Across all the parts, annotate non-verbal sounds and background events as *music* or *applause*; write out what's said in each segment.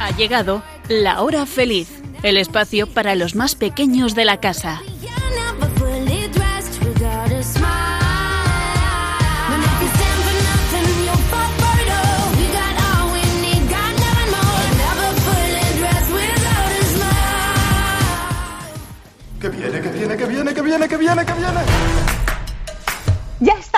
Ha llegado la hora feliz, el espacio para los más pequeños de la casa. Que viene, que viene, que viene, que viene, que viene, que viene.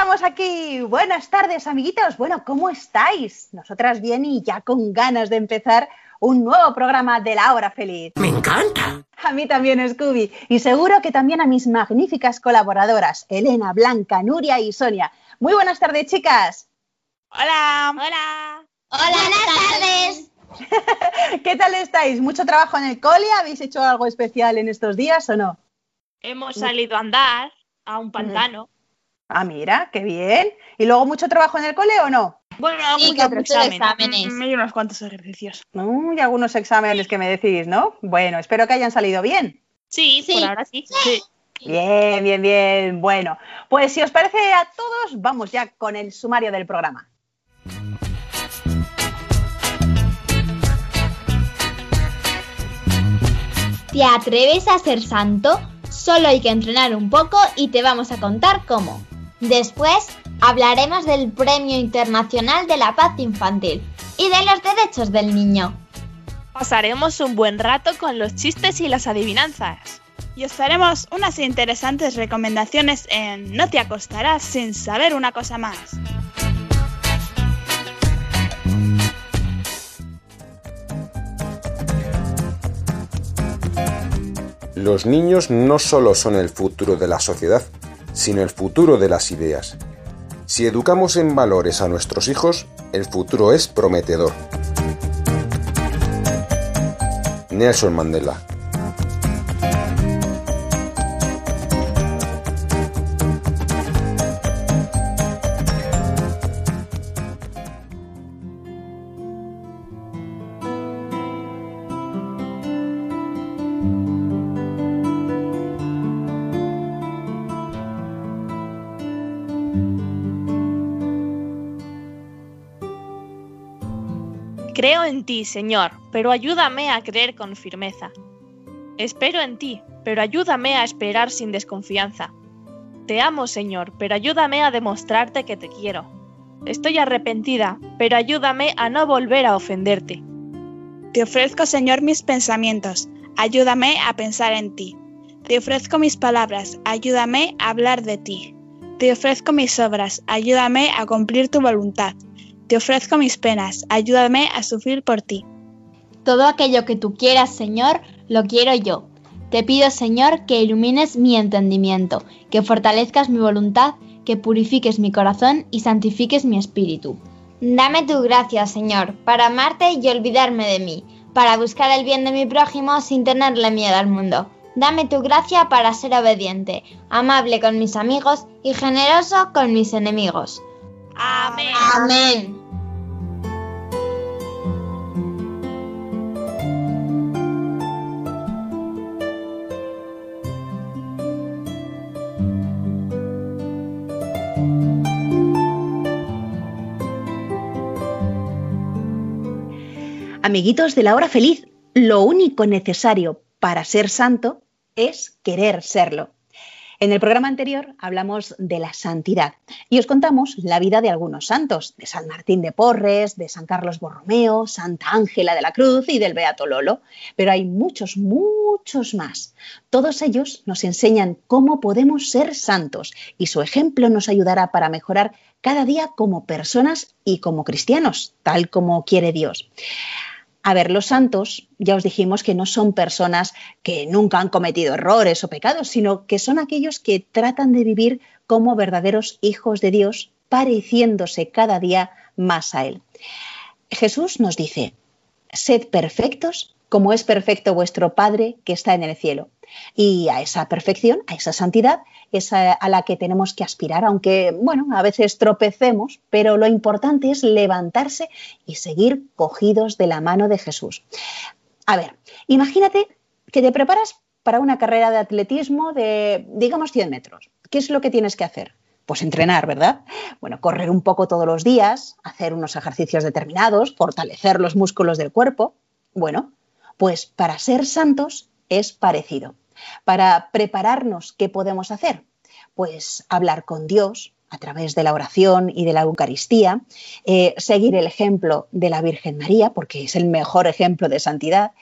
Estamos aquí. Buenas tardes, amiguitos. Bueno, ¿cómo estáis? Nosotras bien y ya con ganas de empezar un nuevo programa de la hora feliz. Me encanta. A mí también, Scooby. Y seguro que también a mis magníficas colaboradoras, Elena, Blanca, Nuria y Sonia. Muy buenas tardes, chicas. Hola. Hola. Hola, buenas tardes. *laughs* ¿Qué tal estáis? ¿Mucho trabajo en el cole? ¿Habéis hecho algo especial en estos días o no? Hemos salido a andar a un pantano. Ah, mira, qué bien. ¿Y luego mucho trabajo en el cole o no? Bueno, Sí, muchos examen. exámenes. Mm, Hay unos cuantos ejercicios. Uy, algunos exámenes que me decís, ¿no? Bueno, espero que hayan salido bien. Sí, Sí. por ahora sí. Bien, bien, bien. Bueno, pues si os parece a todos, vamos ya con el sumario del programa. ¿Te atreves a ser santo? Solo hay que entrenar un poco y te vamos a contar cómo. Después hablaremos del Premio Internacional de la Paz Infantil y de los derechos del niño. Pasaremos un buen rato con los chistes y las adivinanzas. Y os haremos unas interesantes recomendaciones en No te acostarás sin saber una cosa más. Los niños no solo son el futuro de la sociedad, sino el futuro de las ideas. Si educamos en valores a nuestros hijos, el futuro es prometedor. Nelson Mandela Señor, pero ayúdame a creer con firmeza. Espero en ti, pero ayúdame a esperar sin desconfianza. Te amo, Señor, pero ayúdame a demostrarte que te quiero. Estoy arrepentida, pero ayúdame a no volver a ofenderte. Te ofrezco, Señor, mis pensamientos. Ayúdame a pensar en ti. Te ofrezco mis palabras. Ayúdame a hablar de ti. Te ofrezco mis obras. Ayúdame a cumplir tu voluntad. Te ofrezco mis penas. Ayúdame a sufrir por ti. Todo aquello que tú quieras, Señor, lo quiero yo. Te pido, Señor, que ilumines mi entendimiento, que fortalezcas mi voluntad, que purifiques mi corazón y santifiques mi espíritu. Dame tu gracia, Señor, para amarte y olvidarme de mí, para buscar el bien de mi prójimo sin tenerle miedo al mundo. Dame tu gracia para ser obediente, amable con mis amigos y generoso con mis enemigos. Amén. Amén. Amiguitos de la hora feliz, lo único necesario para ser santo es querer serlo. En el programa anterior hablamos de la santidad y os contamos la vida de algunos santos, de San Martín de Porres, de San Carlos Borromeo, Santa Ángela de la Cruz y del Beato Lolo. Pero hay muchos, muchos más. Todos ellos nos enseñan cómo podemos ser santos y su ejemplo nos ayudará para mejorar cada día como personas y como cristianos, tal como quiere Dios. A ver, los santos, ya os dijimos que no son personas que nunca han cometido errores o pecados, sino que son aquellos que tratan de vivir como verdaderos hijos de Dios, pareciéndose cada día más a Él. Jesús nos dice, sed perfectos como es perfecto vuestro Padre que está en el cielo. Y a esa perfección, a esa santidad, es a, la que tenemos que aspirar, aunque, bueno, a veces tropecemos, pero lo importante es levantarse y seguir cogidos de la mano de Jesús. A ver, imagínate que te preparas para una carrera de atletismo de, digamos, 100 metros. ¿Qué es lo que tienes que hacer? Pues entrenar, ¿verdad? Bueno, correr un poco todos los días, hacer unos ejercicios determinados, fortalecer los músculos del cuerpo. Bueno, pues para ser santos es parecido. Para prepararnos, ¿qué podemos hacer? Pues hablar con Dios a través de la oración y de la Eucaristía, eh, seguir el ejemplo de la Virgen María, porque es el mejor ejemplo de santidad,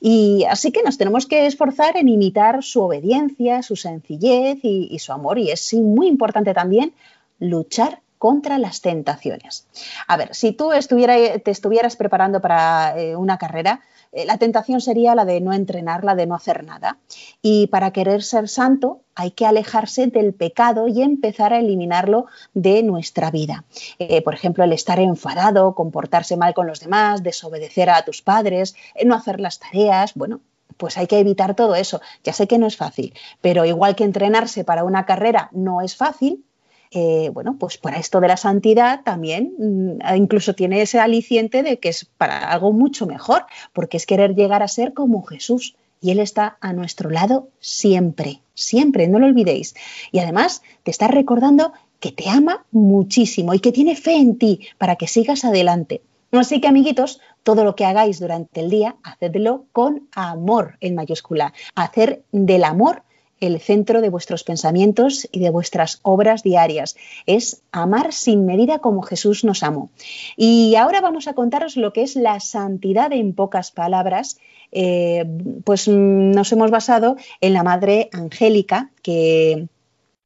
y así que nos tenemos que esforzar en imitar su obediencia, su sencillez y, su amor. Y es muy importante también luchar contra las tentaciones. A ver, si tú te estuvieras preparando para eh, una carrera, la tentación sería la de no entrenar, la de no hacer nada. Y para querer ser santo hay que alejarse del pecado y empezar a eliminarlo de nuestra vida. Eh, por ejemplo, el estar enfadado, comportarse mal con los demás, desobedecer a tus padres, no hacer las tareas, bueno, pues hay que evitar todo eso. Ya sé que no es fácil, pero igual que entrenarse para una carrera no es fácil, eh, bueno, pues para esto de la santidad también mm, incluso tiene ese aliciente de que es para algo mucho mejor, porque es querer llegar a ser como Jesús. Y Él está a nuestro lado siempre, siempre, no lo olvidéis. Y además te está recordando que te ama muchísimo y que tiene fe en ti para que sigas adelante. Así que, amiguitos, todo lo que hagáis durante el día, hacedlo con amor en mayúscula. Hacer del amor el centro de vuestros pensamientos y de vuestras obras diarias. Es amar sin medida como Jesús nos amó. Y ahora vamos a contaros lo que es la santidad en pocas palabras. Eh, pues nos hemos basado en la Madre Angélica, que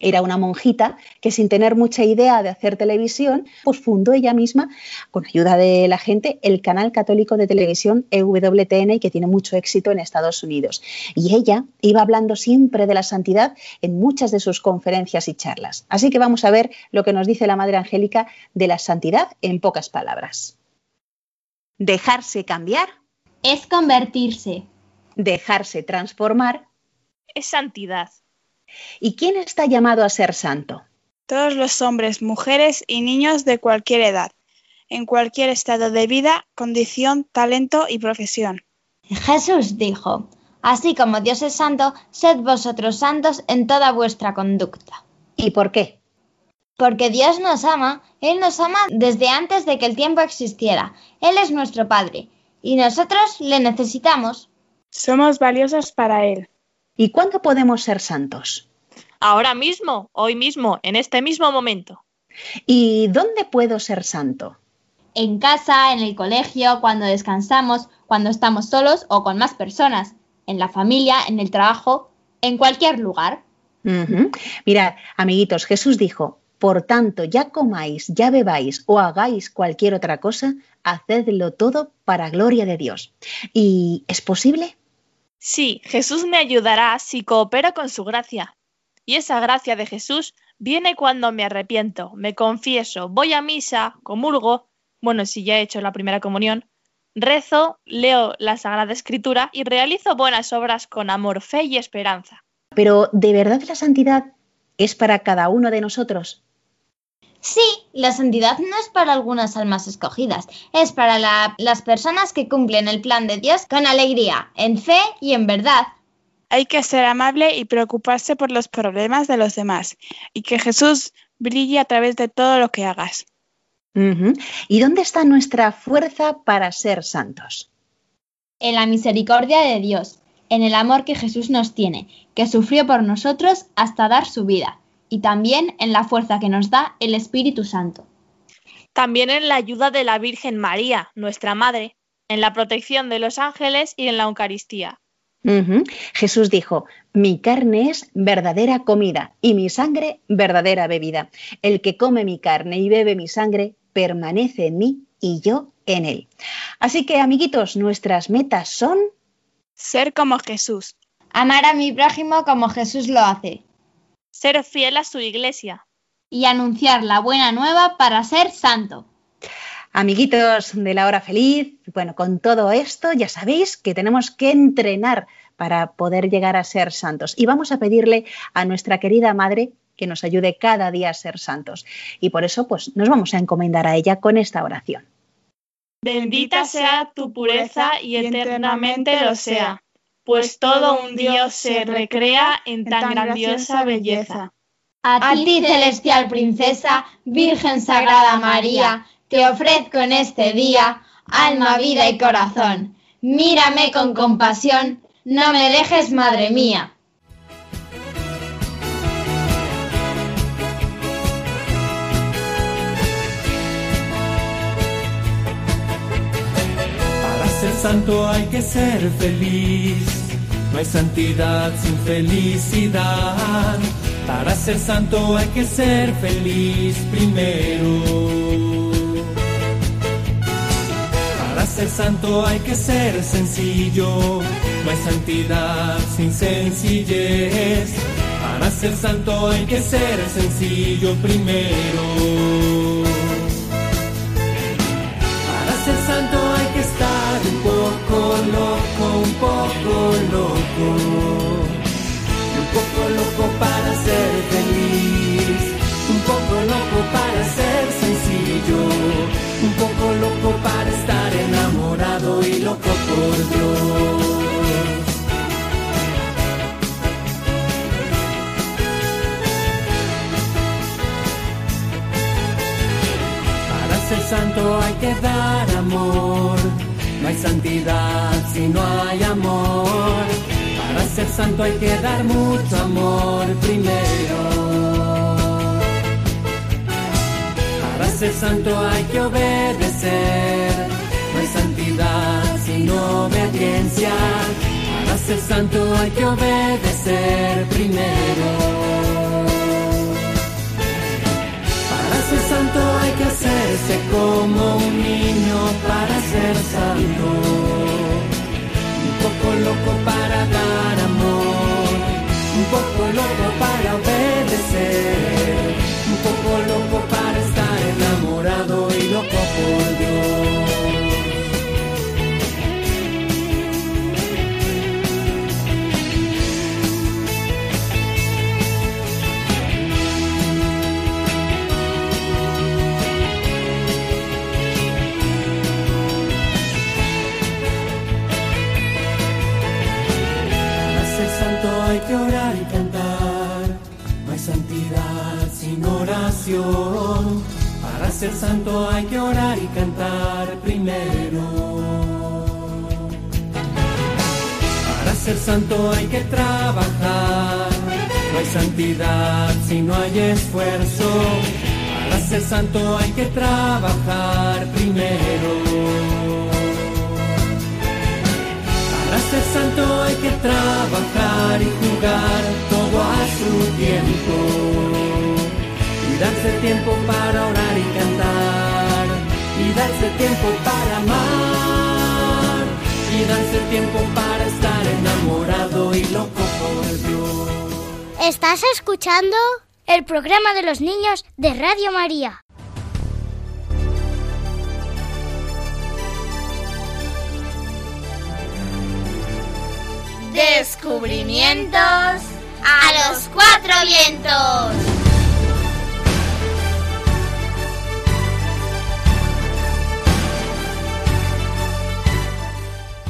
era una monjita que sin tener mucha idea de hacer televisión, pues fundó ella misma, con ayuda de la gente, el canal católico de televisión EWTN y que tiene mucho éxito en Estados Unidos. Y ella iba hablando siempre de la santidad en muchas de sus conferencias y charlas. Así que vamos a ver lo que nos dice la Madre Angélica de la santidad en pocas palabras. Dejarse cambiar es convertirse. Dejarse transformar es santidad. ¿Y quién está llamado a ser santo? Todos los hombres, mujeres y niños de cualquier edad, en cualquier estado de vida, condición, talento y profesión. Jesús dijo, Así como Dios es santo, sed vosotros santos en toda vuestra conducta. ¿Y por qué? Porque Dios nos ama, Él nos ama desde antes de que el tiempo existiera. Él es nuestro Padre, y nosotros le necesitamos. Somos valiosos para Él. ¿Y cuándo podemos ser santos? Ahora mismo, hoy mismo, en este mismo momento. ¿Y dónde puedo ser santo? En casa, en el colegio, cuando descansamos, cuando estamos solos o con más personas, en la familia, en el trabajo, en cualquier lugar. Mirad, amiguitos, Jesús dijo, por tanto, ya comáis, ya bebáis o hagáis cualquier otra cosa, hacedlo todo para gloria de Dios. ¿Y es posible? Sí, Jesús me ayudará si coopero con su gracia. Y esa gracia de Jesús viene cuando me arrepiento, me confieso, voy a misa, comulgo, bueno, si ya he hecho la primera comunión, rezo, leo la Sagrada Escritura y realizo buenas obras con amor, fe y esperanza. Pero, ¿de verdad la santidad es para cada uno de nosotros? Sí, la santidad no es para algunas almas escogidas, es para las personas que cumplen el plan de Dios con alegría, en fe y en verdad. Hay que ser amable y preocuparse por los problemas de los demás, y que Jesús brille a través de todo lo que hagas. ¿Y dónde está nuestra fuerza para ser santos? En la misericordia de Dios, en el amor que Jesús nos tiene, que sufrió por nosotros hasta dar su vida y también en la fuerza que nos da el Espíritu Santo. También en la ayuda de la Virgen María, nuestra Madre, en la protección de los ángeles y en la Eucaristía. Jesús dijo, mi carne es verdadera comida y mi sangre verdadera bebida. El que come mi carne y bebe mi sangre permanece en mí y yo en él. Así que, amiguitos, nuestras metas son... Ser como Jesús. Amar a mi prójimo como Jesús lo hace ser fiel a su iglesia. Y anunciar la buena nueva para ser santo. Amiguitos de la hora feliz, bueno, con todo esto ya sabéis que tenemos que entrenar para poder llegar a ser santos. Y vamos a pedirle a nuestra querida Madre que nos ayude cada día a ser santos. Y por eso, pues, nos vamos a encomendar a ella con esta oración. Bendita sea tu pureza y eternamente lo sea pues todo un Dios se recrea en tan grandiosa belleza. A ti, celestial princesa, Virgen Sagrada María, te ofrezco en este día alma, vida y corazón. Mírame con compasión, no me dejes, madre mía. Santo hay que ser feliz. No hay santidad sin felicidad. Para ser santo hay que ser feliz primero. Para ser santo hay que ser sencillo. No hay santidad sin sencillez. Para ser santo hay que ser sencillo primero. Loco, un poco loco. Y un poco loco para ser feliz. Un poco loco para ser sencillo. Un poco loco para estar enamorado y loco por Dios. Para ser santo hay que dar amor. No hay santidad si no hay amor. Para ser santo hay que dar mucho amor primero. Para ser santo hay que obedecer. No hay santidad sin obediencia. Para ser santo hay que obedecer primero. Para ser santo hay que hacerse como un niño para ser santo. Poco loco para dar amor, un poco loco para obedecer, un poco loco para estar enamorado y loco por Dios. Que orar y cantar. No hay santidad sin oración. Para ser santo hay que orar y cantar primero. Para ser santo hay que trabajar. No hay santidad si no hay esfuerzo. Para ser santo hay que trabajar primero. Ser santo hay que trabajar y jugar todo a su tiempo. Y darse tiempo para orar y cantar. Y darse tiempo para amar. Y darse tiempo para estar enamorado y loco por Dios. Estás escuchando el programa de los niños de Radio María. Descubrimientos a los cuatro vientos.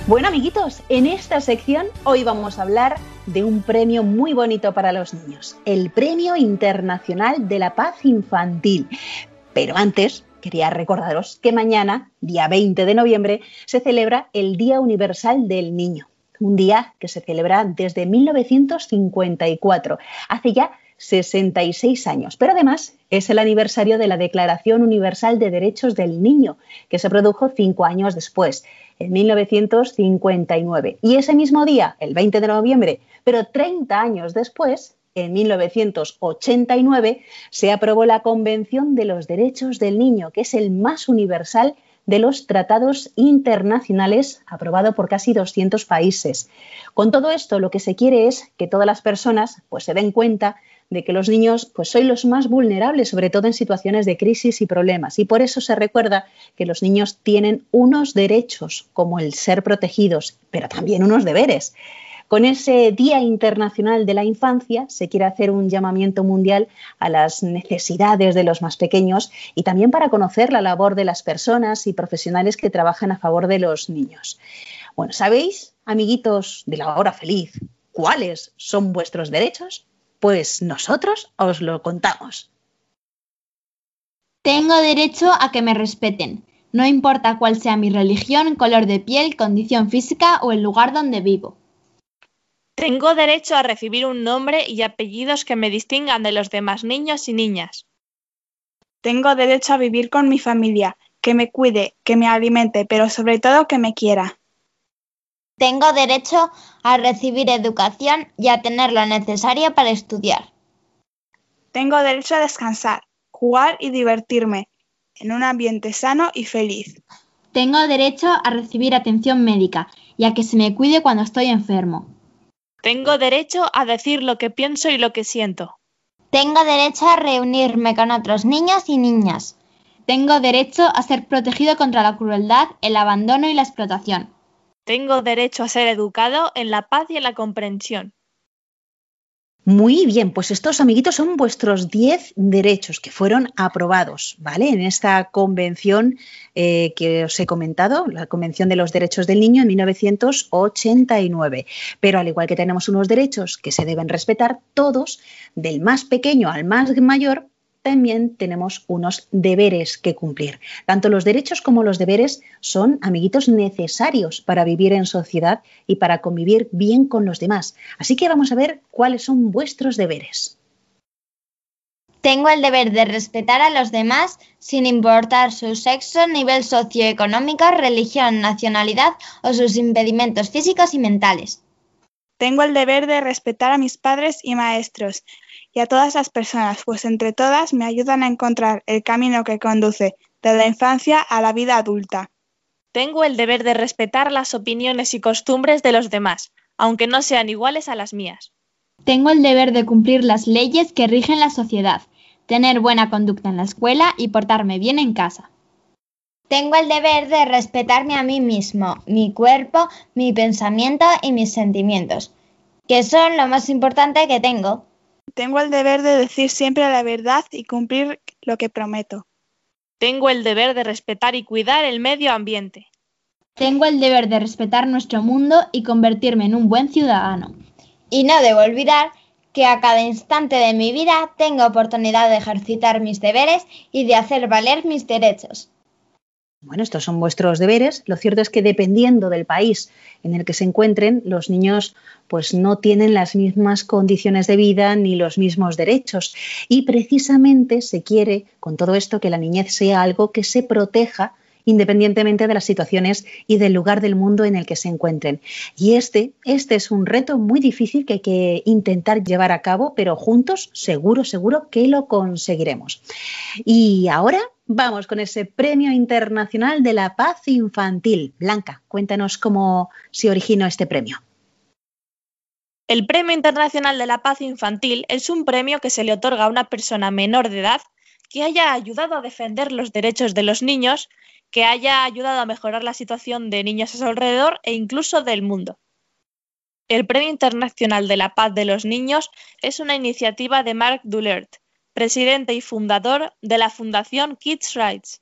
Bueno, amiguitos, en esta sección hoy vamos a hablar de un premio muy bonito para los niños, el Premio Internacional de la Paz Infantil. Pero antes, quería recordaros que mañana, día 20 de noviembre, se celebra el Día Universal del Niño, un día que se celebra desde 1954, hace ya 66 años. Pero además es el aniversario de la Declaración Universal de Derechos del Niño, que se produjo cinco años después, en 1959. Y ese mismo día, el 20 de noviembre, pero 30 años después, en 1989, se aprobó la Convención de los Derechos del Niño, que es el más universal de los tratados internacionales aprobado por casi 200 países. Con todo esto, lo que se quiere es que todas las personas pues, se den cuenta de que los niños pues, son los más vulnerables, sobre todo en situaciones de crisis y problemas. Y por eso se recuerda que los niños tienen unos derechos, como el ser protegidos, pero también unos deberes. Con ese Día Internacional de la Infancia se quiere hacer un llamamiento mundial a las necesidades de los más pequeños y también para conocer la labor de las personas y profesionales que trabajan a favor de los niños. Bueno, ¿sabéis, amiguitos de la hora feliz, cuáles son vuestros derechos? Pues nosotros os lo contamos. Tengo derecho a que me respeten, no importa cuál sea mi religión, color de piel, condición física o el lugar donde vivo. Tengo derecho a recibir un nombre y apellidos que me distingan de los demás niños y niñas. Tengo derecho a vivir con mi familia, que me cuide, que me alimente, pero sobre todo que me quiera. Tengo derecho a recibir educación y a tener lo necesario para estudiar. Tengo derecho a descansar, jugar y divertirme en un ambiente sano y feliz. Tengo derecho a recibir atención médica y a que se me cuide cuando estoy enfermo. Tengo derecho a decir lo que pienso y lo que siento. Tengo derecho a reunirme con otros niños y niñas. Tengo derecho a ser protegido contra la crueldad, el abandono y la explotación. Tengo derecho a ser educado en la paz y en la comprensión. Muy bien, pues estos amiguitos son vuestros 10 derechos que fueron aprobados, ¿vale? En esta convención eh, que os he comentado, la Convención de los Derechos del Niño en 1989. Pero al igual que tenemos unos derechos que se deben respetar, todos, del más pequeño al más mayor, también tenemos unos deberes que cumplir. Tanto los derechos como los deberes son amiguitos necesarios para vivir en sociedad y para convivir bien con los demás. Así que vamos a ver cuáles son vuestros deberes. Tengo el deber de respetar a los demás sin importar su sexo, nivel socioeconómico, religión, nacionalidad o sus impedimentos físicos y mentales. Tengo el deber de respetar a mis padres y maestros y a todas las personas, pues entre todas me ayudan a encontrar el camino que conduce de la infancia a la vida adulta. Tengo el deber de respetar las opiniones y costumbres de los demás, aunque no sean iguales a las mías. Tengo el deber de cumplir las leyes que rigen la sociedad, tener buena conducta en la escuela y portarme bien en casa. Tengo el deber de respetarme a mí mismo, mi cuerpo, mi pensamiento y mis sentimientos, que son lo más importante que tengo. Tengo el deber de decir siempre la verdad y cumplir lo que prometo. Tengo el deber de respetar y cuidar el medio ambiente. Tengo el deber de respetar nuestro mundo y convertirme en un buen ciudadano. Y no debo olvidar que a cada instante de mi vida tengo oportunidad de ejercitar mis deberes y de hacer valer mis derechos. Bueno, estos son vuestros deberes. Lo cierto es que dependiendo del país en el que se encuentren, los niños pues no tienen las mismas condiciones de vida ni los mismos derechos. Y precisamente se quiere con todo esto que la niñez sea algo que se proteja independientemente de las situaciones y del lugar del mundo en el que se encuentren. Y este, este es un reto muy difícil que hay que intentar llevar a cabo, pero juntos seguro, seguro que lo conseguiremos. Y ahora vamos con ese Premio Internacional de la Paz Infantil. Blanca, cuéntanos cómo se originó este premio. El Premio Internacional de la Paz Infantil es un premio que se le otorga a una persona menor de edad que haya ayudado a defender los derechos de los niños que haya ayudado a mejorar la situación de niños a su alrededor e incluso del mundo. El Premio Internacional de la Paz de los Niños es una iniciativa de Marc Dulert, presidente y fundador de la Fundación Kids Rights,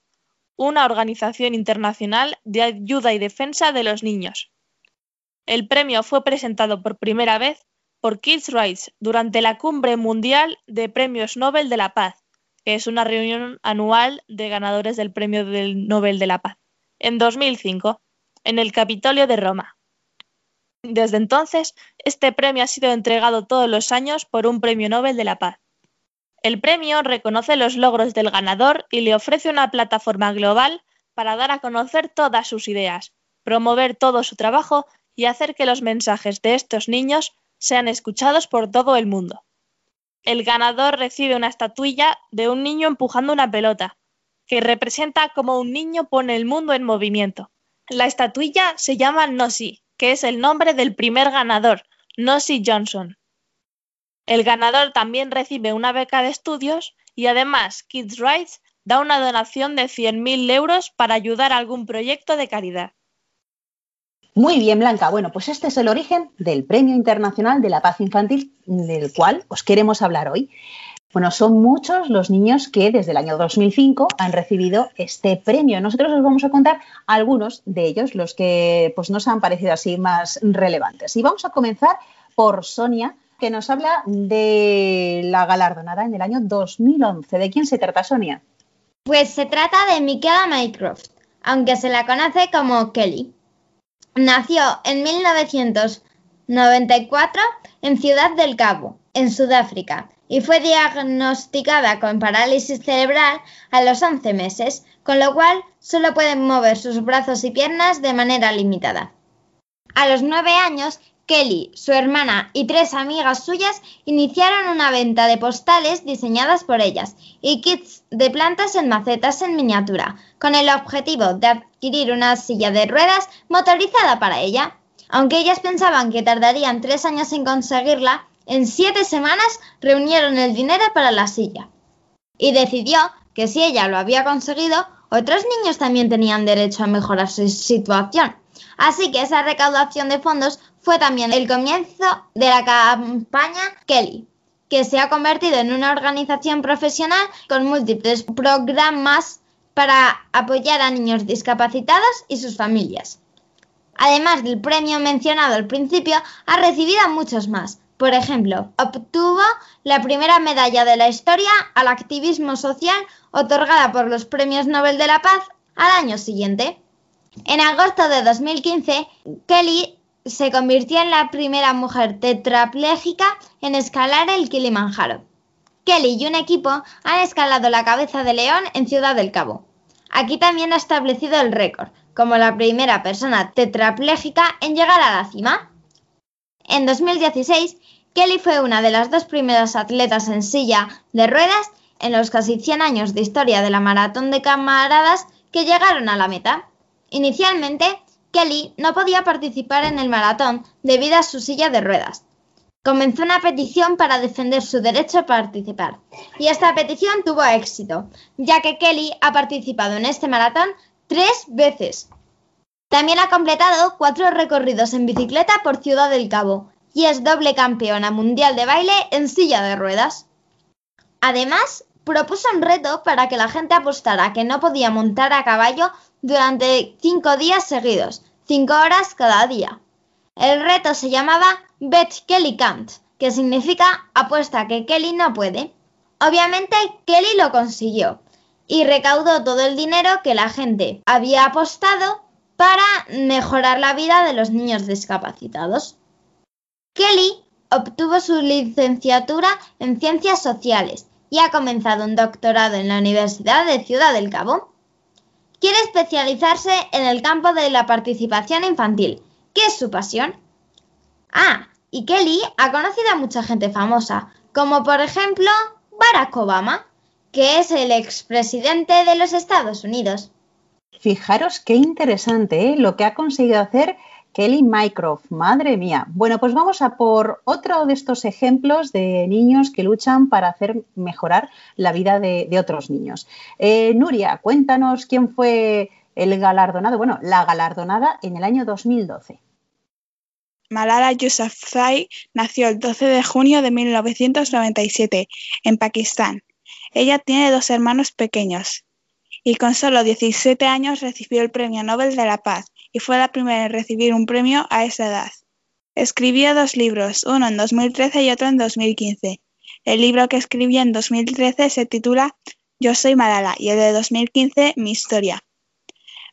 una organización internacional de ayuda y defensa de los niños. El premio fue presentado por primera vez por Kids Rights durante la Cumbre Mundial de Premios Nobel de la Paz que es una reunión anual de ganadores del Premio del Nobel de la Paz, en 2005, en el Capitolio de Roma. Desde entonces, este premio ha sido entregado todos los años por un Premio Nobel de la Paz. El premio reconoce los logros del ganador y le ofrece una plataforma global para dar a conocer todas sus ideas, promover todo su trabajo y hacer que los mensajes de estos niños sean escuchados por todo el mundo el ganador recibe una estatuilla de un niño empujando una pelota, que representa cómo un niño pone el mundo en movimiento. La estatuilla se llama Nossi, que es el nombre del primer ganador, Nossi Johnson. El ganador también recibe una beca de estudios y además Kids Rights da una donación de 100.000 euros para ayudar a algún proyecto de caridad. Muy bien, Blanca. Bueno, pues este es el origen del Premio Internacional de la Paz Infantil, del cual os queremos hablar hoy. Bueno, son muchos los niños que desde el año 2005 han recibido este premio. Nosotros os vamos a contar algunos de ellos, los que pues, nos han parecido así más relevantes. Y vamos a comenzar por Sonia que nos habla de la galardonada en el año 2011. ¿De quién se trata, Sonia? Pues se trata de Michaela Mycroft, aunque se la conoce como Kelly. Nació en 1994 en Ciudad del Cabo, en Sudáfrica, y fue diagnosticada con parálisis cerebral a los 11 meses, con lo cual solo puede mover sus brazos y piernas de manera limitada. A los 9 años, Kelly, su hermana y tres amigas suyas iniciaron una venta de postales diseñadas por ellas y kits de plantas en macetas en miniatura, con el objetivo de adquirir una silla de ruedas motorizada para ella. Aunque ellas pensaban que tardarían tres años en conseguirla, en siete semanas reunieron el dinero para la silla. Y decidió que si ella lo había conseguido, otros niños también tenían derecho a mejorar su situación. Así que esa recaudación de fondos fue también el comienzo de la campaña Kelly, que se ha convertido en una organización profesional con múltiples programas para apoyar a niños discapacitados y sus familias. Además del premio mencionado al principio, ha recibido muchos más, por ejemplo, obtuvo la primera medalla de la historia al activismo social otorgada por los Premios Nobel de la Paz al año siguiente. En agosto de 2015, Kelly se convirtió en la primera mujer tetraplégica en escalar el Kilimanjaro. Kelly y un equipo han escalado la cabeza de león en Ciudad del Cabo. Aquí también ha establecido el récord, como la primera persona tetraplégica en llegar a la cima. En 2016, Kelly fue una de las dos primeras atletas en silla de ruedas en los casi 100 años de historia de la maratón de camaradas que llegaron a la meta. Inicialmente, Kelly no podía participar en el maratón debido a su silla de ruedas. Comenzó una petición para defender su derecho a participar, y esta petición tuvo éxito, ya que Kelly ha participado en este maratón tres veces. También ha completado cuatro recorridos en bicicleta por Ciudad del Cabo y es doble campeona mundial de baile en silla de ruedas. Además, propuso un reto para que la gente apostara que no podía montar a caballo durante cinco días seguidos, cinco horas cada día. El reto se llamaba Bet Kelly Can't, que significa apuesta que Kelly no puede. Obviamente Kelly lo consiguió y recaudó todo el dinero que la gente había apostado para mejorar la vida de los niños discapacitados. Kelly obtuvo su licenciatura en Ciencias Sociales y ha comenzado un doctorado en la Universidad de Ciudad del Cabo. Quiere especializarse en el campo de la participación infantil, que es su pasión. Ah, y Kelly ha conocido a mucha gente famosa, como por ejemplo Barack Obama, que es el expresidente de los Estados Unidos. Fijaros qué interesante ¿eh? lo que ha conseguido hacer Kelly Mycroft, madre mía. Bueno, pues vamos a por otro de estos ejemplos de niños que luchan para hacer mejorar la vida de, otros niños. Eh, Nuria, cuéntanos quién fue el galardonado, bueno, la galardonada en el año 2012. Malala Yousafzai nació el 12 de junio de 1997 en Pakistán. Ella tiene dos hermanos pequeños y con solo 17 años recibió el Premio Nobel de la Paz y fue la primera en recibir un premio a esa edad. Escribió dos libros, uno en 2013 y otro en 2015. El libro que escribió en 2013 se titula Yo soy Malala y el de 2015 Mi historia.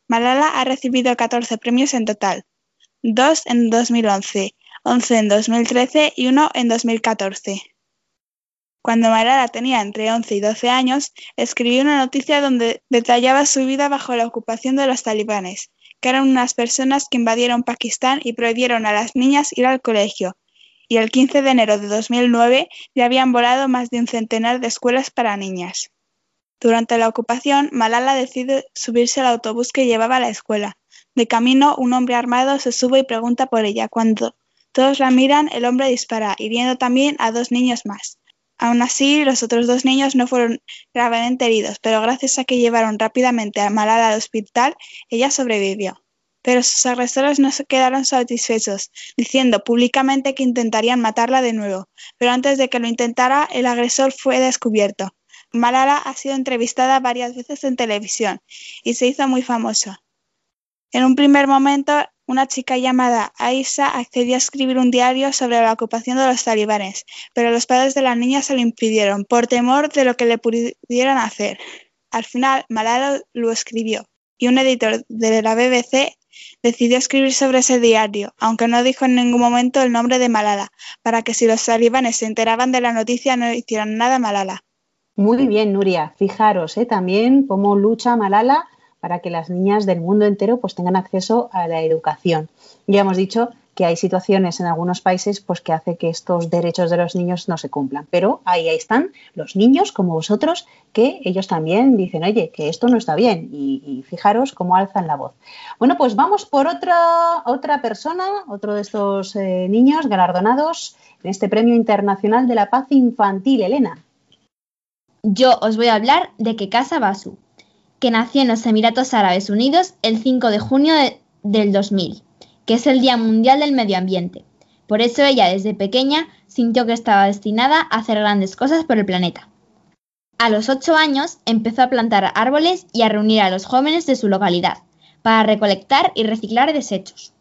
Malala ha recibido 14 premios en total, dos en 2011, 11 en 2013 y uno en 2014. Cuando Malala tenía entre 11 y 12 años, escribió una noticia donde detallaba su vida bajo la ocupación de los talibanes que eran unas personas que invadieron Pakistán y prohibieron a las niñas ir al colegio, y el 15 de enero de 2009 ya habían volado más de un centenar de escuelas para niñas. Durante la ocupación, Malala decide subirse al autobús que llevaba a la escuela. De camino, un hombre armado se sube y pregunta por ella. Cuando todos la miran, el hombre dispara, hiriendo también a dos niños más. Aún así, los otros dos niños no fueron gravemente heridos, pero gracias a que llevaron rápidamente a Malala al hospital, ella sobrevivió. Pero sus agresores no se quedaron satisfechos, diciendo públicamente que intentarían matarla de nuevo, pero antes de que lo intentara, el agresor fue descubierto. Malala ha sido entrevistada varias veces en televisión y se hizo muy famosa. En un primer momento, una chica llamada Aisha accedió a escribir un diario sobre la ocupación de los talibanes, pero los padres de la niña se lo impidieron por temor de lo que le pudieran hacer. Al final, Malala lo escribió y un editor de la BBC decidió escribir sobre ese diario, aunque no dijo en ningún momento el nombre de Malala, para que si los talibanes se enteraban de la noticia no hicieran nada a Malala. Muy bien, Nuria. Fijaros ¿eh? también cómo lucha Malala para que las niñas del mundo entero pues, tengan acceso a la educación. Ya hemos dicho que hay situaciones en algunos países pues, que hace que estos derechos de los niños no se cumplan. Pero ahí, ahí están los niños como vosotros, que ellos también dicen, oye, que esto no está bien. Y, fijaros cómo alzan la voz. Bueno, pues vamos por otra, otra persona, otro de estos eh, niños galardonados en este Premio Internacional de la Paz Infantil, Elena. Yo os voy a hablar de Kekasa Basu, que nació en los Emiratos Árabes Unidos el 5 de junio del 2000 que es el Día Mundial del Medio Ambiente. Por eso ella desde pequeña sintió que estaba destinada a hacer grandes cosas por el planeta. A los ocho años empezó a plantar árboles y a reunir a los jóvenes de su localidad para recolectar y reciclar desechos.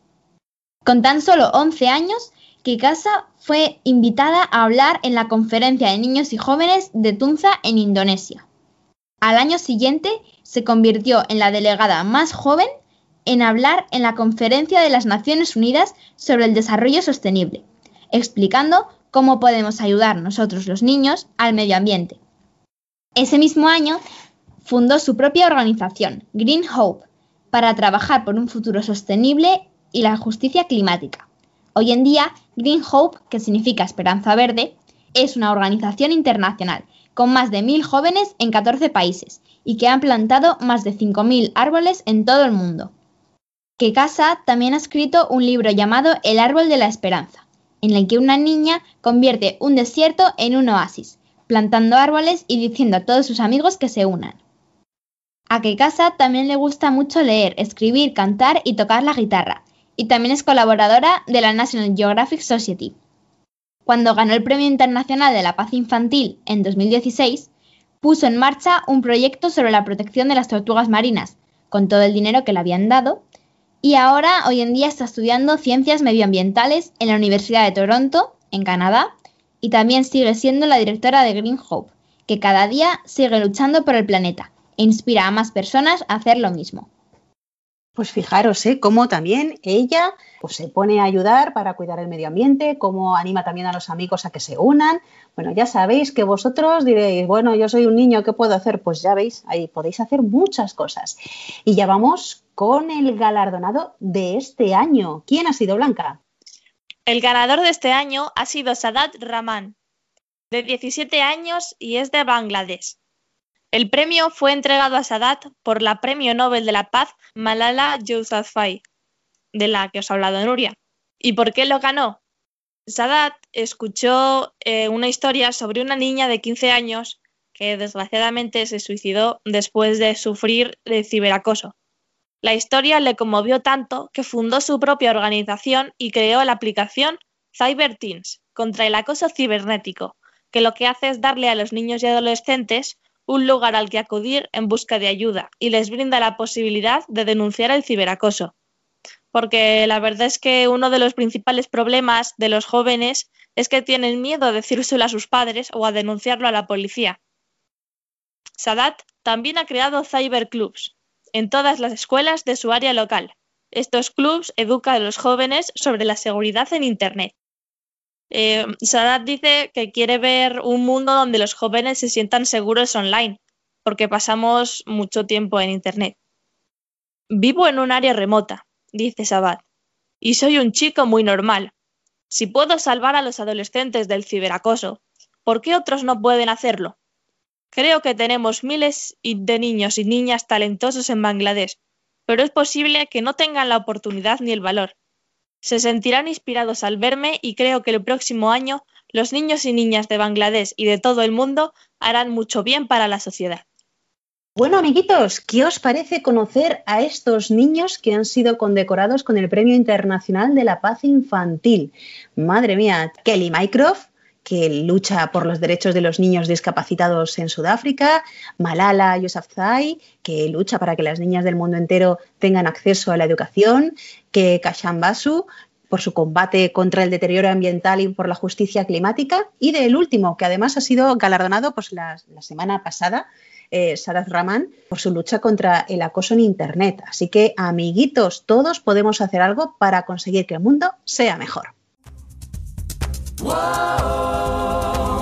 Con tan solo 11 años, Kikasa fue invitada a hablar en la conferencia de niños y jóvenes de Tunza en Indonesia. Al año siguiente se convirtió en la delegada más joven en hablar en la Conferencia de las Naciones Unidas sobre el Desarrollo Sostenible, explicando cómo podemos ayudar nosotros los niños al medio ambiente. Ese mismo año fundó su propia organización, Green Hope, para trabajar por un futuro sostenible y la justicia climática. Hoy en día, Green Hope, que significa Esperanza Verde, es una organización internacional con más de mil jóvenes en 14 países y que han plantado más de 5.000 árboles en todo el mundo que Casa también ha escrito un libro llamado El árbol de la esperanza, en el que una niña convierte un desierto en un oasis, plantando árboles y diciendo a todos sus amigos que se unan. A Casa también le gusta mucho leer, escribir, cantar y tocar la guitarra, y también es colaboradora de la National Geographic Society. Cuando ganó el Premio Internacional de la Paz Infantil en 2016, puso en marcha un proyecto sobre la protección de las tortugas marinas, con todo el dinero que le habían dado, y ahora, hoy en día, está estudiando ciencias medioambientales en la Universidad de Toronto, en Canadá, y también sigue siendo la directora de Green Hope, que cada día sigue luchando por el planeta e inspira a más personas a hacer lo mismo. Pues fijaros, ¿eh? cómo también ella pues, se pone a ayudar para cuidar el medio ambiente, cómo anima también a los amigos a que se unan. Bueno, ya sabéis que vosotros diréis, bueno, yo soy un niño, ¿qué puedo hacer? Pues ya veis, ahí podéis hacer muchas cosas. Y ya vamos con el galardonado de este año. ¿Quién ha sido Blanca? El ganador de este año ha sido Sadat Rahman, de 17 años y es de Bangladesh. El premio fue entregado a Sadat por la Premio Nobel de la Paz Malala Yousafzai, de la que os ha hablado Nuria. ¿Y por qué lo ganó? Sadat escuchó eh, una historia sobre una niña de 15 años que desgraciadamente se suicidó después de sufrir de ciberacoso. La historia le conmovió tanto que fundó su propia organización y creó la aplicación CyberTeens contra el acoso cibernético, que lo que hace es darle a los niños y adolescentes un lugar al que acudir en busca de ayuda y les brinda la posibilidad de denunciar el ciberacoso. Porque la verdad es que uno de los principales problemas de los jóvenes es que tienen miedo a decírselo a sus padres o a denunciarlo a la policía. Sadat también ha creado cyberclubs, en todas las escuelas de su área local. Estos clubs educan a los jóvenes sobre la seguridad en Internet. Eh, Sadat dice que quiere ver un mundo donde los jóvenes se sientan seguros online, porque pasamos mucho tiempo en Internet. Vivo en un área remota, dice Sadat, y soy un chico muy normal. Si puedo salvar a los adolescentes del ciberacoso, ¿por qué otros no pueden hacerlo? Creo que tenemos miles de niños y niñas talentosos en Bangladesh, pero es posible que no tengan la oportunidad ni el valor. Se sentirán inspirados al verme y creo que el próximo año los niños y niñas de Bangladesh y de todo el mundo harán mucho bien para la sociedad. Bueno, amiguitos, ¿qué os parece conocer a estos niños que han sido condecorados con el Premio Internacional de la Paz Infantil? Madre mía, Kelly Mycroft, que lucha por los derechos de los niños discapacitados en Sudáfrica, Malala Yousafzai, que lucha para que las niñas del mundo entero tengan acceso a la educación, que Kashambasu, por su combate contra el deterioro ambiental y por la justicia climática, y del último, que además ha sido galardonado pues, la, semana pasada, eh, Saraz Rahman, por su lucha contra el acoso en Internet. Así que, amiguitos, todos podemos hacer algo para conseguir que el mundo sea mejor. Whoa.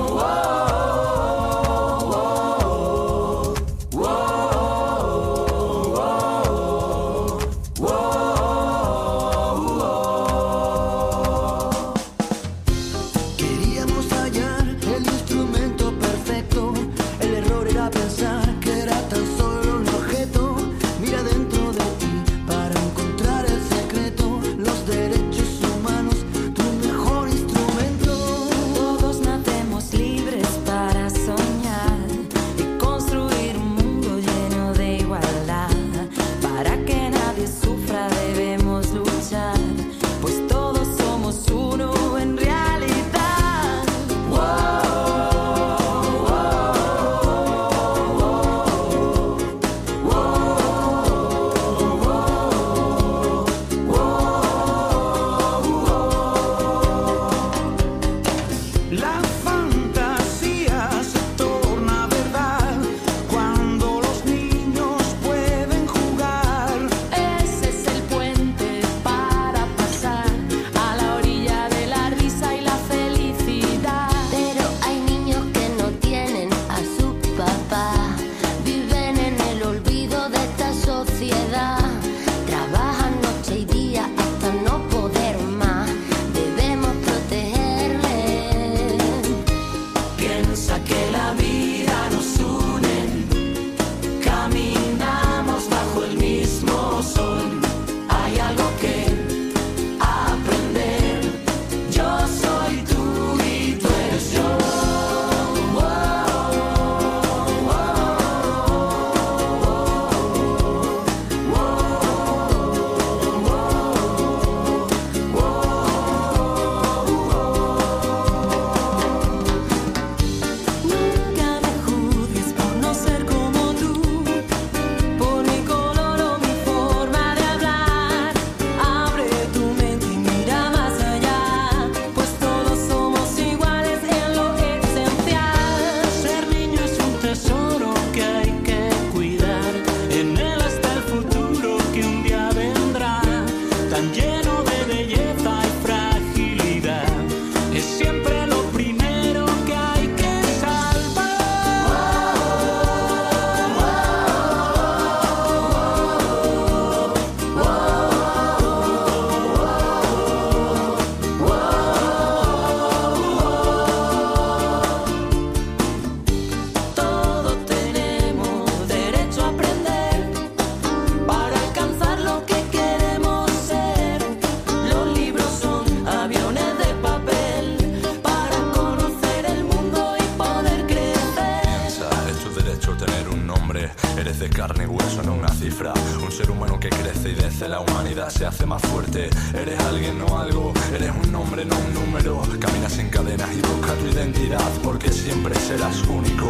porque siempre serás único.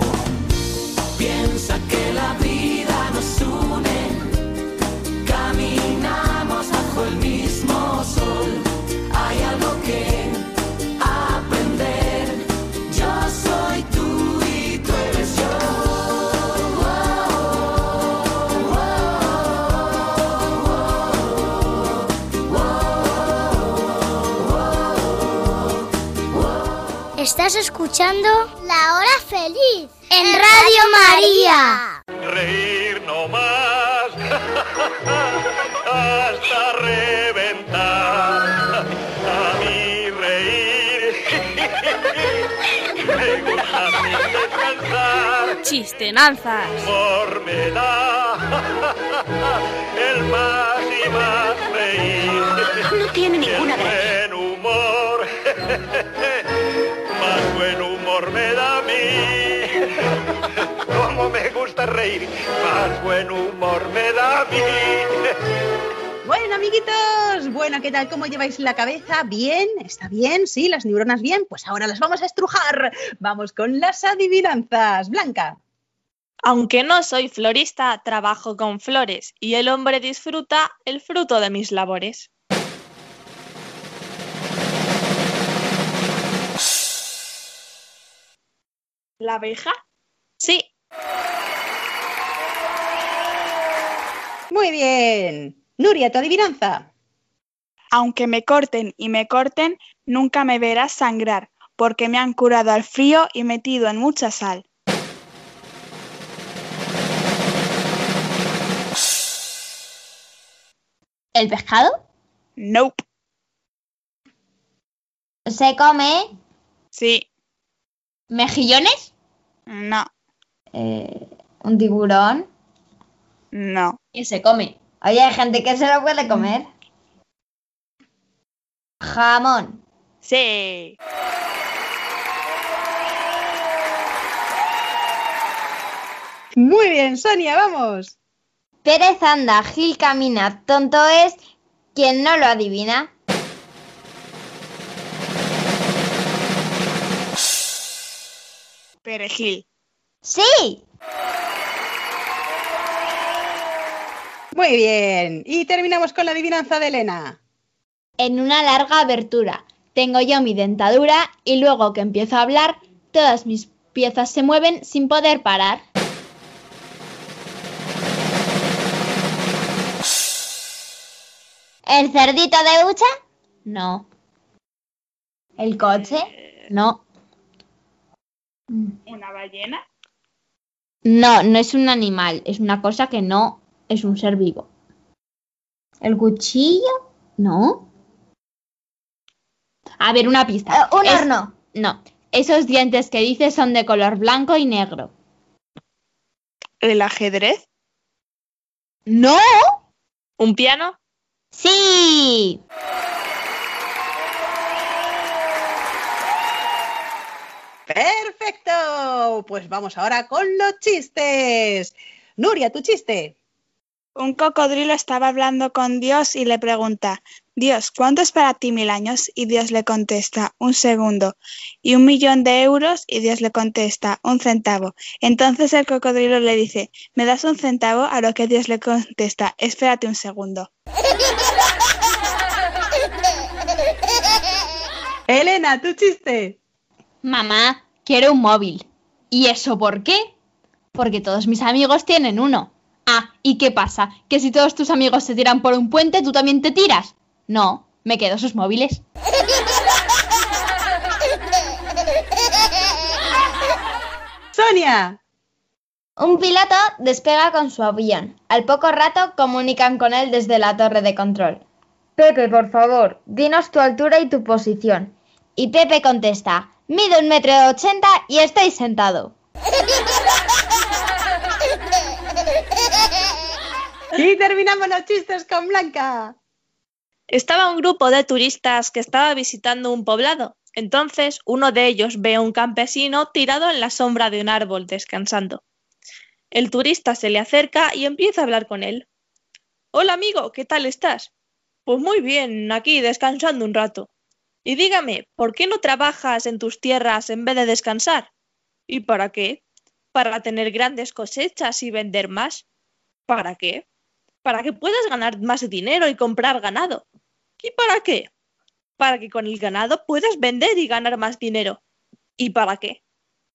Piensa que la vida nos une. escuchando La Hora Feliz en, en Radio María. Reír no más *laughs* hasta reventar. A mí reír *laughs* me gusta a mí descansar. Chistenanzas. Por me da *laughs* el más y más reír. No tiene ninguna gracia. buen humor. Cómo me gusta reír, más buen humor me da a mí. Bueno, amiguitos, bueno, ¿qué tal? ¿Cómo lleváis la cabeza? ¿Bien? ¿Está bien? ¿Sí? ¿Las neuronas bien? Pues ahora las vamos a estrujar. Vamos con las adivinanzas. Blanca. Aunque no soy florista, trabajo con flores y el hombre disfruta el fruto de mis labores. ¿La abeja? Sí. Muy bien. Nuria, tu adivinanza. Aunque me corten y me corten, nunca me verás sangrar, porque me han curado al frío y metido en mucha sal. ¿El pescado? Nope. ¿Se come? Sí. ¿Mejillones? No. Eh, ¿Un tiburón? No. ¿Y se come? Oye, hay gente que se lo puede comer. Jamón. Sí. Muy bien, Sonia, vamos. Pérez anda, Gil camina, tonto es quien no lo adivina. Perejil. ¡Sí! Muy bien. Y terminamos con la adivinanza de Elena. En una larga abertura tengo yo mi dentadura y luego que empiezo a hablar, todas mis piezas se mueven sin poder parar. ¿El cerdito de hucha? No, ¿El coche? no, ¿Una ballena? no, no es un animal, es una cosa que no es un ser vivo. ¿El cuchillo? ¿No? A ver, una pista. Eh, un Es- horno. No, esos dientes que dices son de color blanco y negro. ¿El ajedrez? ¡No! ¿Un piano? ¡Sí! Perfecto. Pues vamos ahora con los chistes. Nuria, tu chiste. Un cocodrilo estaba hablando con Dios y le pregunta, Dios, ¿cuánto es para ti mil años? Y Dios le contesta, un segundo. Y un millón de euros y Dios le contesta, un centavo. Entonces el cocodrilo le dice, ¿me das un centavo? A lo que Dios le contesta, espérate un segundo. *laughs* Elena, tu chiste. Mamá, quiero un móvil. ¿Y eso por qué? Porque todos mis amigos tienen uno. Ah, ¿y qué pasa? ¿Que si todos tus amigos se tiran por un puente, tú también te tiras? No, me quedo sus móviles. Sonia. Un piloto despega con su avión. Al poco rato comunican con él desde la torre de control. Pepe, por favor, dinos tu altura y tu posición. Y Pepe contesta, mido un metro ochenta y estoy sentado. Y terminamos los chistes con Blanca. Estaba un grupo de turistas que estaba visitando un poblado. Entonces uno de ellos ve a un campesino tirado en la sombra de un árbol descansando. El turista se le acerca y empieza a hablar con él. Hola amigo, ¿qué tal estás? Pues muy bien, aquí descansando un rato. Y dígame, ¿por qué no trabajas en tus tierras en vez de descansar? ¿Y para qué? Para tener grandes cosechas y vender más. ¿Para qué? Para que puedas ganar más dinero y comprar ganado. ¿Y para qué? Para que con el ganado puedas vender y ganar más dinero. ¿Y para qué?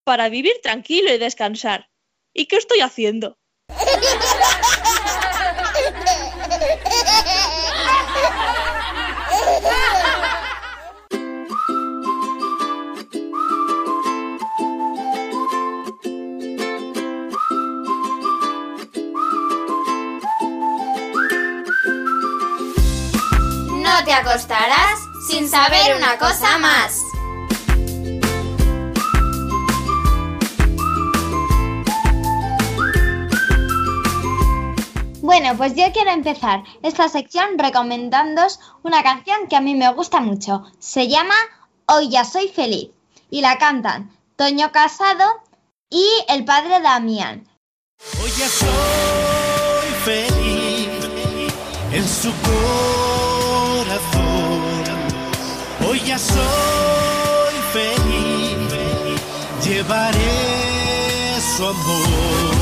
Para vivir tranquilo y descansar. ¿Y qué estoy haciendo? *laughs* No te acostarás sin saber una cosa más. Bueno, pues yo quiero empezar esta sección recomendándoos una canción que a mí me gusta mucho. Se llama Hoy ya soy feliz y la cantan Toño Casado y el padre Damián. Hoy ya soy feliz en su corazón. Hoy ya soy feliz, llevaré su amor.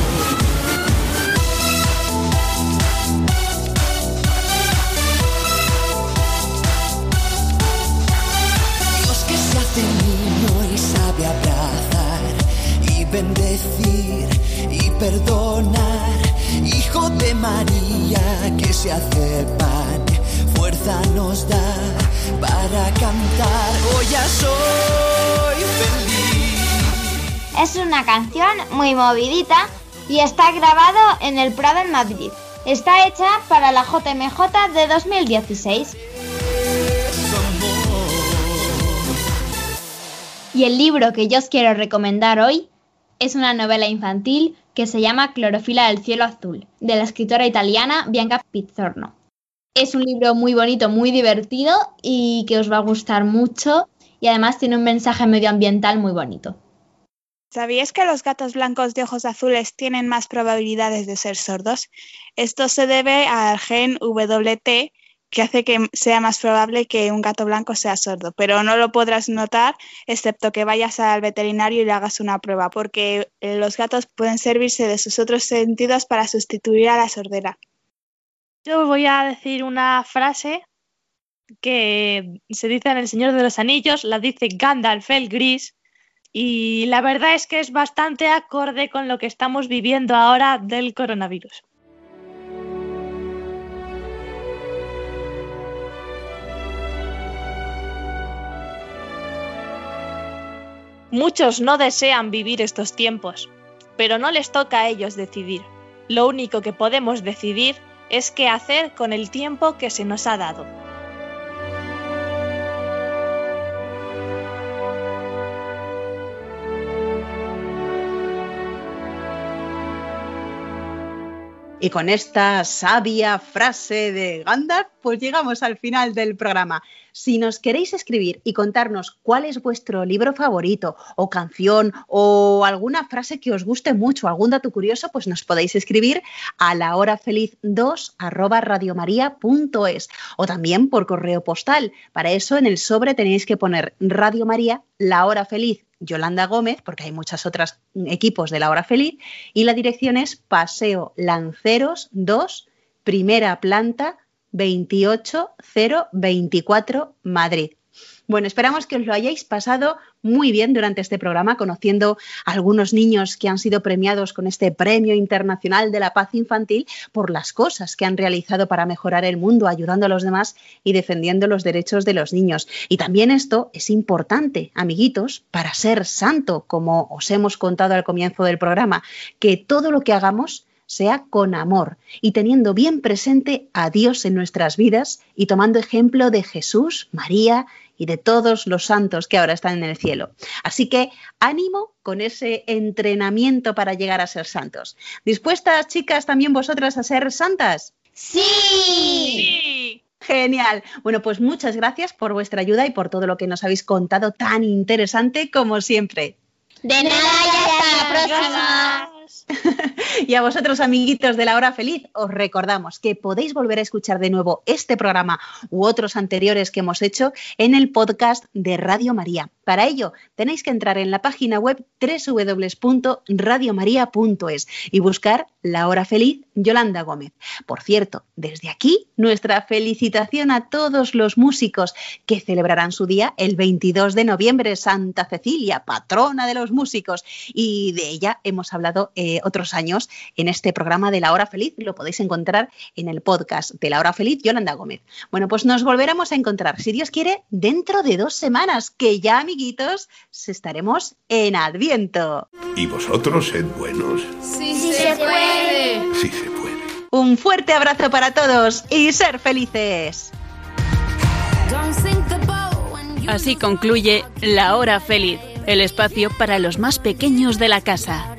Dios que se hace niño y sabe abrazar y bendecir y perdonar. Hijo de María que se hace pan, fuerza nos da para cantar. Hoy ya soy feliz. Es una canción muy movidita y está grabado en el Prado en Madrid. Está hecha para la JMJ de 2016. Y el libro que yo os quiero recomendar hoy es una novela infantil que se llama Clorofila del cielo azul, de la escritora italiana Bianca Pizzorno. Es un libro muy bonito, muy divertido y que os va a gustar mucho y además tiene un mensaje medioambiental muy bonito. ¿Sabías que los gatos blancos de ojos azules tienen más probabilidades de ser sordos? Esto se debe al gen WT que hace que sea más probable que un gato blanco sea sordo, pero no lo podrás notar excepto que vayas al veterinario y le hagas una prueba, porque eh, los gatos pueden servirse de sus otros sentidos para sustituir a la sordera. Yo voy a decir una frase que se dice en El Señor de los Anillos, la dice Gandalf el Gris, y la verdad es que es bastante acorde con lo que estamos viviendo ahora del coronavirus. Muchos no desean vivir estos tiempos, pero no les toca a ellos decidir. Lo único que podemos decidir es qué hacer con el tiempo que se nos ha dado. Y con esta sabia frase de Gandalf, pues llegamos al final del programa. Si nos queréis escribir y contarnos cuál es vuestro libro favorito o canción o alguna frase que os guste mucho, algún dato curioso, pues nos podéis escribir a la hora feliz 2 arroba radiomaria.es o también por correo postal. Para eso en el sobre tenéis que poner Radio María, la hora feliz Yolanda Gómez, porque hay muchos otros equipos de la hora feliz, y la dirección es Paseo Lanceros 2, primera planta, 28024, Madrid. Bueno, esperamos que os lo hayáis pasado muy bien durante este programa, conociendo a algunos niños que han sido premiados con este Premio Internacional de la Paz Infantil por las cosas que han realizado para mejorar el mundo, ayudando a los demás y defendiendo los derechos de los niños. Y también esto es importante, amiguitos, para ser santo, como os hemos contado al comienzo del programa, que todo lo que hagamos sea con amor y teniendo bien presente a Dios en nuestras vidas y tomando ejemplo de Jesús, María y de todos los santos que ahora están en el cielo. Así que ánimo con ese entrenamiento para llegar a ser santos. ¿Dispuestas, chicas, también vosotras a ser santas? Sí. Genial. Bueno, pues muchas gracias por vuestra ayuda y por todo lo que nos habéis contado tan interesante como siempre. De nada y hasta la próxima. Y a vosotros, amiguitos de la hora feliz, os recordamos que podéis volver a escuchar de nuevo este programa u otros anteriores que hemos hecho en el podcast de Radio María. Para ello, tenéis que entrar en la página web www.radiomaria.es y buscar La Hora Feliz Yolanda Gómez. Por cierto, desde aquí, nuestra felicitación a todos los músicos que celebrarán su día el 22 de noviembre, Santa Cecilia, patrona de los músicos. Y de ella hemos hablado eh, otros años en este programa de La Hora Feliz. Lo podéis encontrar en el podcast de La Hora Feliz Yolanda Gómez. Bueno, pues nos volveremos a encontrar, si Dios quiere, dentro de dos semanas, que ya, amiguitos, estaremos en Adviento. Y vosotros sed buenos. Sí, se puede. Sí se puede. Un fuerte abrazo para todos y ser felices. Así concluye La Hora Feliz, el espacio para los más pequeños de la casa.